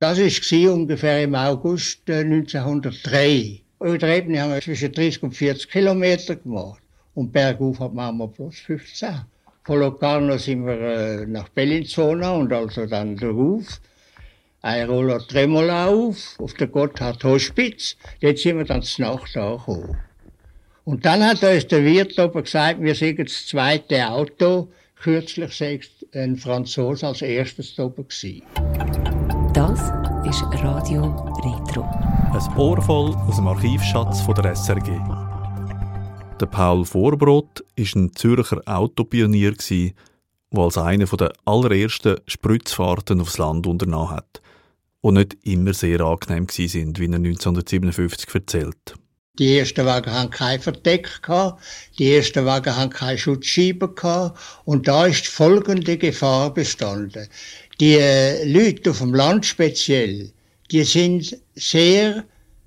Das war ungefähr im August 1903. Über der Ebene haben wir zwischen 30 und 40 Kilometer gemacht. Und bergauf machen wir bloß 15. Von Locarno sind wir äh, nach Bellinzona und also dann darauf. Ein Roller Tremola auf, auf der Gotthard Hospiz. Dort sind wir dann zur Nacht angekommen. Und dann hat uns der Wirt oben gesagt, wir sind das zweite Auto. Kürzlich sei ein Franzose als erstes oben gewesen. Das ist Radio Retro. Ein Ohr voll aus dem Archivschatz von der SRG. Der Paul Vorbrot war ein Zürcher Autopionier, der als einer der allerersten Spritzfahrten aufs Land unternommen hat, die nicht immer sehr angenehm waren, wie er 1957 erzählt. Die ersten Wagen hatten kein Verdeck, die ersten Wagen hatten keine Schutzscheiben und da ist folgende Gefahr bestanden. Die äh, Leute auf dem Land speziell, die sind sehr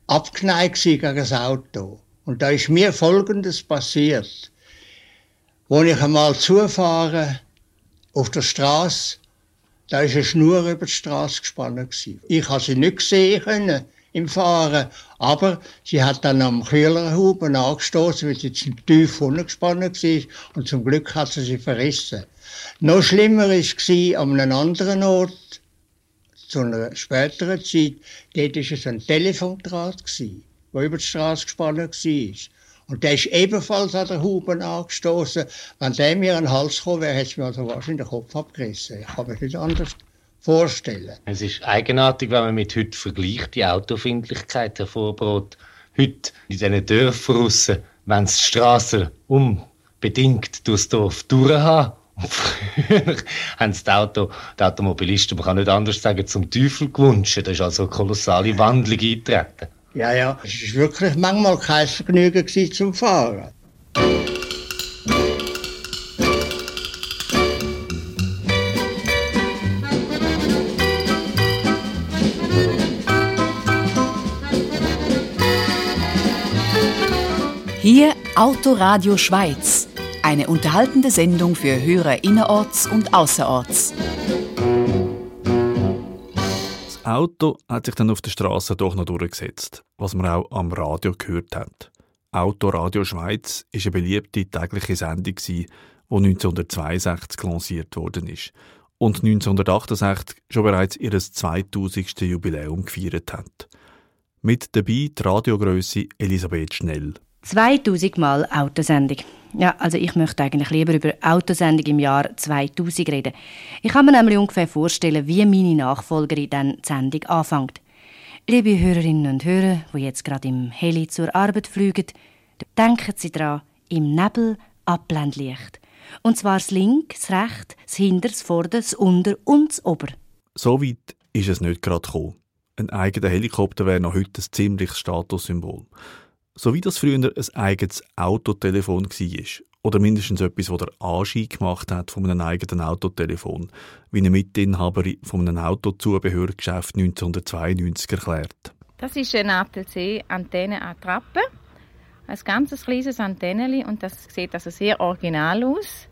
abgeneigt gegen das Auto. Und da ist mir Folgendes passiert. Als ich einmal zufahre auf der Straße, da ist eine Schnur über die Straße gespannt Ich habe sie nicht sehen können im Fahren. Aber sie hat dann am Kühlerhuben angestoßen, weil sie zu tief unten gespannt war. Und zum Glück hat sie sie verrissen. Noch schlimmer war es an einem anderen Ort, zu einer späteren Zeit. Dort war es ein Telefondraht, der über die Straße gespannt war. Und der ist ebenfalls an der Huben angestoßen. Wenn der mir an den Hals gekommen wäre, hätte es mir also wahrscheinlich den Kopf abgerissen. Ich kann mich nicht anders vorstellen. Es ist eigenartig, wenn man mit heute vergleicht, die Autofindlichkeit, Herr Vorbrot. Heute in diesen Dörfern wenn es die Strassen unbedingt durchs Dorf durchhaben, früher haben sie die, Auto, die Automobilisten, man kann nicht anders sagen, zum Teufel gewünscht. Da ist also eine kolossale Wandlung eingetreten. Ja, ja, es war wirklich manchmal kein Vergnügen zum Fahren. Hier Autoradio Schweiz, eine unterhaltende Sendung für Hörer innerorts und außerorts. Das Auto hat sich dann auf der Straße doch noch durchgesetzt, was man auch am Radio gehört hat. Autoradio Schweiz ist eine beliebte tägliche Sendung, die 1962 lanciert worden ist und 1968 schon bereits ihr 2000. Jubiläum gefeiert hat. Mit dabei die Radiogröße Elisabeth Schnell. 2000 Mal Autosendung. Ja, also ich möchte eigentlich lieber über Autosendung im Jahr 2000 reden. Ich kann mir nämlich ungefähr vorstellen, wie meine Nachfolgerin dann die Sendung anfängt. Liebe Hörerinnen und Hörer, die jetzt gerade im Heli zur Arbeit fliegen, denken Sie daran, im Nebel Abblendlicht. Und zwar das Link, das Recht, das Hinter, das Vorder, das Unter und das Ober. So weit ist es nicht gerade gekommen. Ein eigener Helikopter wäre noch heute ein ziemliches Statussymbol. So wie das früher ein eigenes Autotelefon war. Oder mindestens etwas, das der Anschein gemacht hat von einem eigenen Autotelefon, wie eine Mitinhaberin von einem Autozubehörgeschäft 1992 erklärt. Das ist eine ATC-Antenne-Attrappe. Ein ganz kleines Antenneli und das sieht also sehr original aus.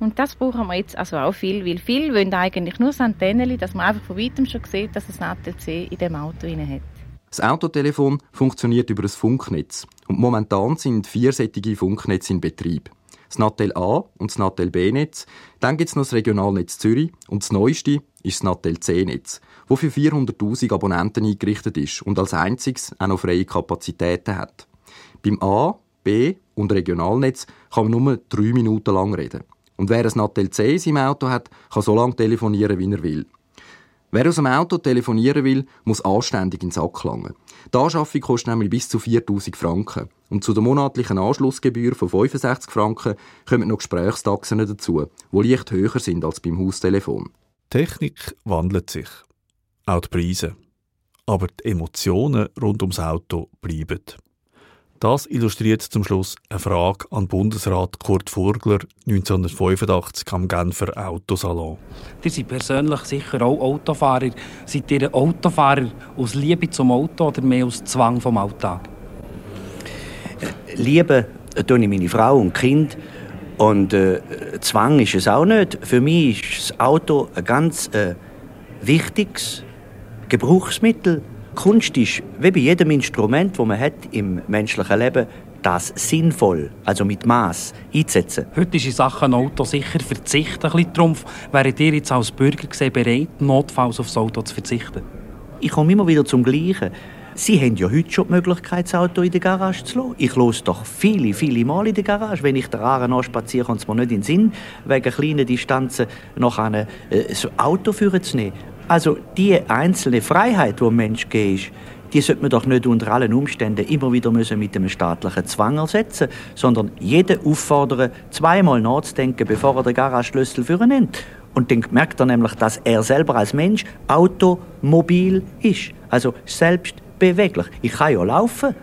Und das brauchen wir jetzt also auch viel, weil viele wollen eigentlich nur das Antenneli, dass man einfach von weitem schon sieht, dass es ein ATC in dem Auto hat. Das Autotelefon funktioniert über ein Funknetz und momentan sind viersättige Funknetze in Betrieb. Das Nattel A und das Nattel B-Netz, dann gibt es noch das Regionalnetz Zürich und das neueste ist das Nattel C-Netz, das für 400'000 Abonnenten eingerichtet ist und als einziges auch noch freie Kapazitäten hat. Beim A, B und Regionalnetz kann man nur drei Minuten lang reden. Und wer ein Nattel C in seinem Auto hat, kann so lange telefonieren, wie er will. Wer aus dem Auto telefonieren will, muss anständig ins Sack langen. Die Anschaffung kostet nämlich bis zu 4000 Franken. Und zu der monatlichen Anschlussgebühr von 65 Franken kommen noch Gesprächstaxen dazu, die leicht höher sind als beim Haustelefon. Technik wandelt sich. Auch die Preise. Aber die Emotionen rund ums Auto bleiben. Das illustriert zum Schluss eine Frage an Bundesrat Kurt Furgler 1985 am Genfer Autosalon. Sie sind persönlich sicher auch Autofahrer. Seid ihr Autofahrer aus Liebe zum Auto oder mehr aus Zwang vom Alltag? Liebe tue ich meine Frau und Kind. Und äh, Zwang ist es auch nicht. Für mich ist das Auto ein ganz äh, wichtiges Gebrauchsmittel. Kunst ist, wie bei jedem Instrument, das man hat im menschlichen Leben, das sinnvoll, also mit Maß einzusetzen. Heute ist in Sachen Auto sicher Verzicht ein bisschen Trumpf. Wäret ihr jetzt als Bürger gesehen bereit, notfalls aufs Auto zu verzichten? Ich komme immer wieder zum Gleichen. Sie haben ja heute schon die Möglichkeit, das Auto in der Garage zu lassen. Ich los doch viele, viele Mal in der Garage. Wenn ich der Aare spaziere, kommt es mir nicht in den Sinn, wegen kleinen Distanzen noch ein äh, Auto zu nehmen. Also die einzelne Freiheit, ein Mensch ist, die sollte man doch nicht unter allen Umständen immer wieder müssen mit einem staatlichen Zwang ersetzen, sondern jeden auffordern, zweimal nachzudenken, bevor er den Garageschlüssel für ihn nimmt. Und dann merkt er nämlich, dass er selber als Mensch automobil ist. Also selbst beweglich. Ich kann ja laufen,